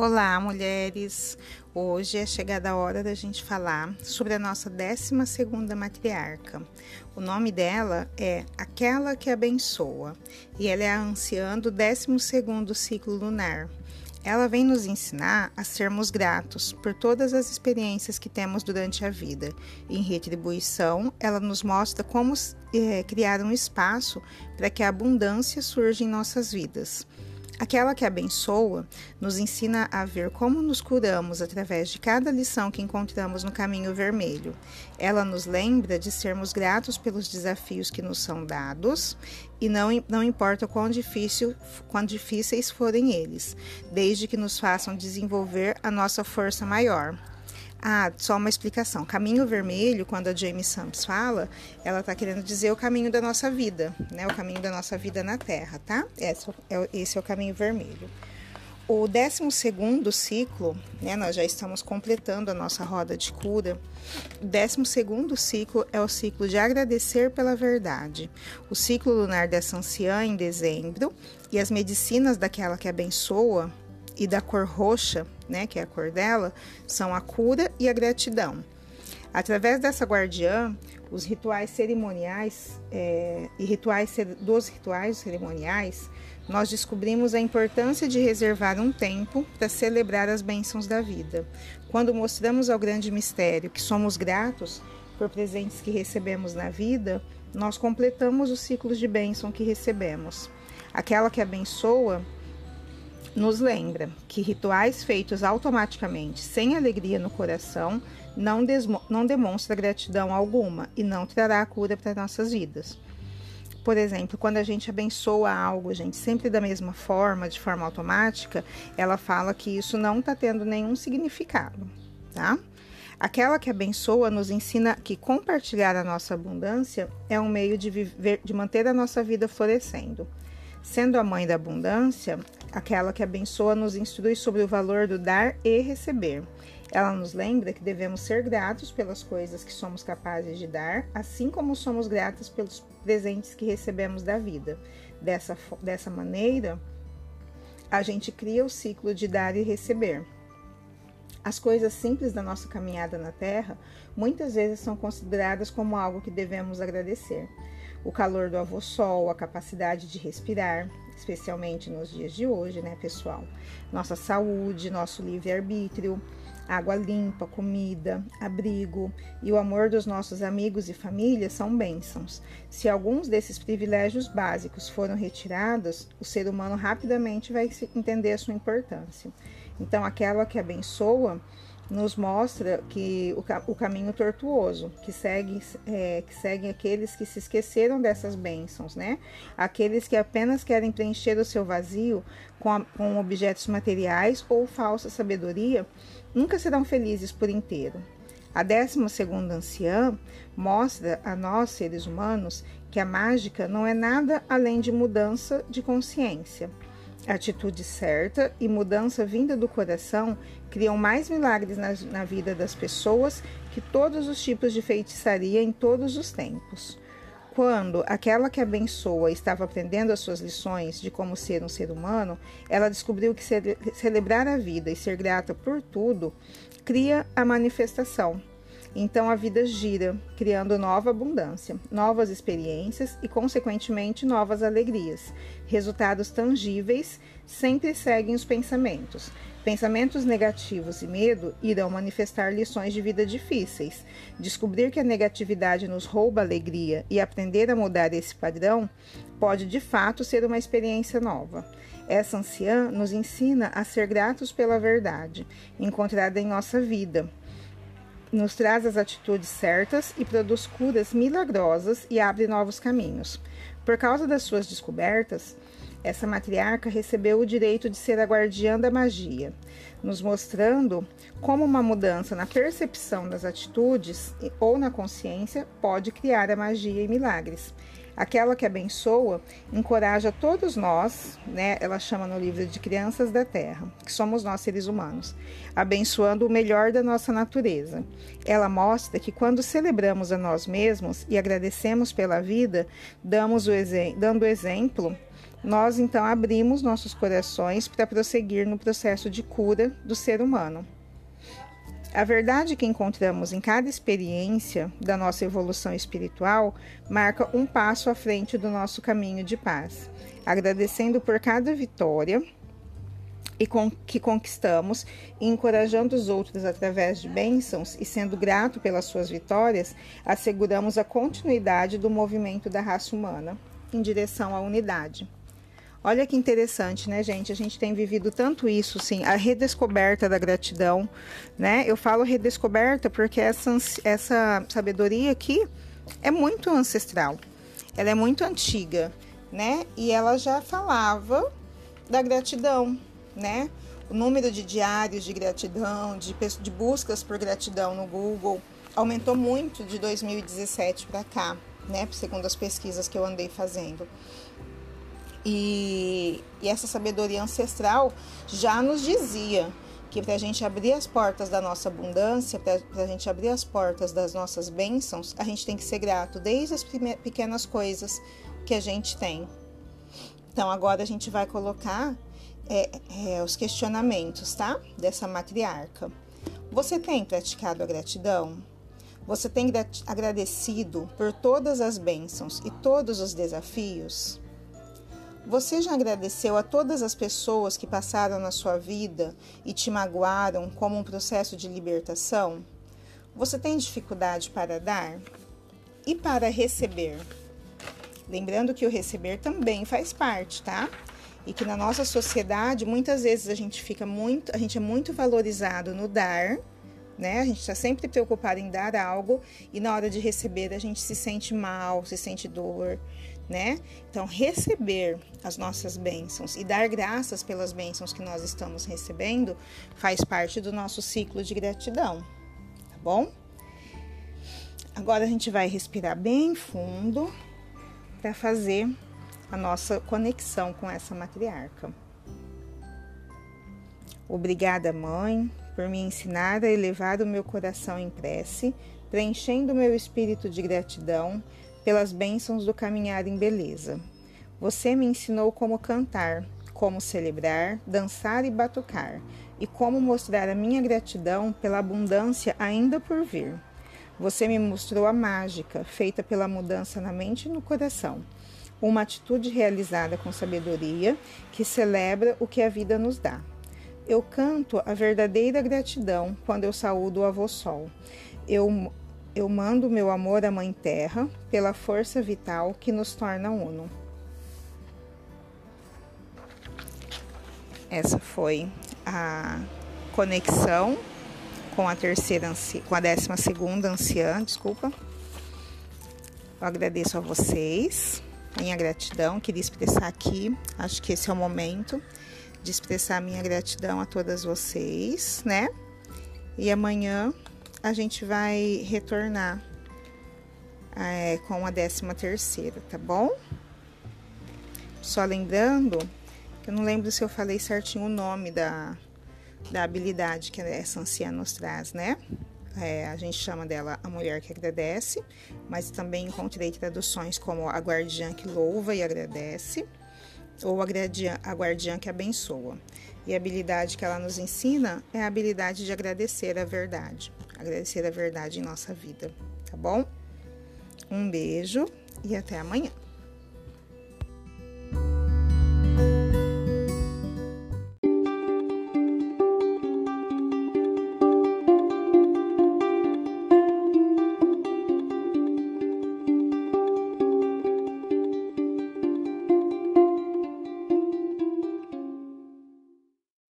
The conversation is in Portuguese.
Olá, mulheres! Hoje é chegada a hora da gente falar sobre a nossa 12 matriarca. O nome dela é Aquela que Abençoa e ela é a anciã do 12 ciclo lunar. Ela vem nos ensinar a sermos gratos por todas as experiências que temos durante a vida. Em retribuição, ela nos mostra como é, criar um espaço para que a abundância surja em nossas vidas. Aquela que abençoa nos ensina a ver como nos curamos através de cada lição que encontramos no caminho vermelho. Ela nos lembra de sermos gratos pelos desafios que nos são dados e não, não importa quão, difícil, quão difíceis forem eles, desde que nos façam desenvolver a nossa força maior. Ah, só uma explicação. Caminho vermelho, quando a Jamie Sams fala, ela está querendo dizer o caminho da nossa vida, né? O caminho da nossa vida na Terra, tá? Esse é, esse é o caminho vermelho. O 12 ciclo, né, nós já estamos completando a nossa roda de cura. O 12 ciclo é o ciclo de agradecer pela verdade. O ciclo lunar dessa anciã em dezembro e as medicinas daquela que abençoa e da cor roxa, né, que é a cor dela, são a cura e a gratidão. Através dessa guardiã, os rituais cerimoniais é, e rituais dos rituais cerimoniais, nós descobrimos a importância de reservar um tempo para celebrar as bênçãos da vida. Quando mostramos ao grande mistério que somos gratos por presentes que recebemos na vida, nós completamos os ciclos de bênção que recebemos. Aquela que abençoa nos lembra que rituais feitos automaticamente, sem alegria no coração, não, não demonstra gratidão alguma e não trará cura para nossas vidas. Por exemplo, quando a gente abençoa algo, gente, sempre da mesma forma, de forma automática, ela fala que isso não está tendo nenhum significado, tá? Aquela que abençoa nos ensina que compartilhar a nossa abundância é um meio de, viver, de manter a nossa vida florescendo. Sendo a mãe da abundância, aquela que abençoa nos instrui sobre o valor do dar e receber. Ela nos lembra que devemos ser gratos pelas coisas que somos capazes de dar, assim como somos gratos pelos presentes que recebemos da vida. Dessa, dessa maneira, a gente cria o ciclo de dar e receber. As coisas simples da nossa caminhada na Terra muitas vezes são consideradas como algo que devemos agradecer. O calor do avô sol, a capacidade de respirar, especialmente nos dias de hoje, né, pessoal? Nossa saúde, nosso livre-arbítrio, água limpa, comida, abrigo e o amor dos nossos amigos e família são bênçãos. Se alguns desses privilégios básicos foram retirados, o ser humano rapidamente vai entender a sua importância. Então, aquela que abençoa nos mostra que o, o caminho tortuoso, que segue, é, que seguem aqueles que se esqueceram dessas bênçãos, né? Aqueles que apenas querem preencher o seu vazio com, a, com objetos materiais ou falsa sabedoria, nunca serão felizes por inteiro. A 12 segunda anciã mostra a nós, seres humanos, que a mágica não é nada além de mudança de consciência. Atitude certa e mudança vinda do coração criam mais milagres na, na vida das pessoas que todos os tipos de feitiçaria em todos os tempos. Quando aquela que abençoa estava aprendendo as suas lições de como ser um ser humano, ela descobriu que ce celebrar a vida e ser grata por tudo cria a manifestação então a vida gira, criando nova abundância, novas experiências e, consequentemente, novas alegrias. Resultados tangíveis sempre seguem os pensamentos. Pensamentos negativos e medo irão manifestar lições de vida difíceis. Descobrir que a negatividade nos rouba alegria e aprender a mudar esse padrão pode de fato ser uma experiência nova. Essa anciã nos ensina a ser gratos pela verdade encontrada em nossa vida nos traz as atitudes certas e produz curas milagrosas e abre novos caminhos. Por causa das suas descobertas, essa matriarca recebeu o direito de ser a guardiã da magia, nos mostrando como uma mudança na percepção das atitudes ou na consciência pode criar a magia e milagres. Aquela que abençoa encoraja todos nós, né? Ela chama no livro de Crianças da Terra, que somos nós seres humanos, abençoando o melhor da nossa natureza. Ela mostra que quando celebramos a nós mesmos e agradecemos pela vida, damos o dando exemplo nós então abrimos nossos corações para prosseguir no processo de cura do ser humano. A verdade que encontramos em cada experiência da nossa evolução espiritual marca um passo à frente do nosso caminho de paz. Agradecendo por cada vitória e que conquistamos, e encorajando os outros através de bênçãos e sendo grato pelas suas vitórias, asseguramos a continuidade do movimento da raça humana em direção à unidade. Olha que interessante, né, gente? A gente tem vivido tanto isso, sim, a redescoberta da gratidão, né? Eu falo redescoberta porque essa, essa sabedoria aqui é muito ancestral, ela é muito antiga, né? E ela já falava da gratidão, né? O número de diários de gratidão, de, de buscas por gratidão no Google aumentou muito de 2017 para cá, né? Segundo as pesquisas que eu andei fazendo. E, e essa sabedoria ancestral já nos dizia que para a gente abrir as portas da nossa abundância, para a gente abrir as portas das nossas bênçãos, a gente tem que ser grato desde as pequenas coisas que a gente tem. Então agora a gente vai colocar é, é, os questionamentos, tá? Dessa matriarca. Você tem praticado a gratidão? Você tem agradecido por todas as bênçãos e todos os desafios? Você já agradeceu a todas as pessoas que passaram na sua vida e te magoaram como um processo de libertação? Você tem dificuldade para dar? E para receber? Lembrando que o receber também faz parte, tá? E que na nossa sociedade, muitas vezes a gente fica muito, a gente é muito valorizado no dar, né? A gente está sempre preocupado em dar algo e na hora de receber a gente se sente mal, se sente dor, né? Então, receber as nossas bênçãos e dar graças pelas bênçãos que nós estamos recebendo faz parte do nosso ciclo de gratidão, tá bom? Agora a gente vai respirar bem fundo para fazer a nossa conexão com essa matriarca. Obrigada, mãe, por me ensinar a elevar o meu coração em prece, preenchendo o meu espírito de gratidão pelas bênçãos do caminhar em beleza. Você me ensinou como cantar, como celebrar, dançar e batucar, e como mostrar a minha gratidão pela abundância ainda por vir. Você me mostrou a mágica feita pela mudança na mente e no coração, uma atitude realizada com sabedoria que celebra o que a vida nos dá. Eu canto a verdadeira gratidão quando eu saúdo o avô sol. Eu eu mando meu amor à Mãe Terra pela força vital que nos torna uno. Essa foi a conexão com a terceira com a décima segunda anciã, desculpa. Eu agradeço a vocês, minha gratidão, queria expressar aqui, acho que esse é o momento de expressar minha gratidão a todas vocês, né? E amanhã a gente vai retornar é, com a décima terceira, tá bom? Só lembrando, eu não lembro se eu falei certinho o nome da, da habilidade que essa anciã nos traz, né? É, a gente chama dela a mulher que agradece, mas também encontrei traduções como a guardiã que louva e agradece, ou a guardiã, a guardiã que abençoa. E a habilidade que ela nos ensina é a habilidade de agradecer a verdade agradecer a verdade em nossa vida, tá bom? Um beijo e até amanhã.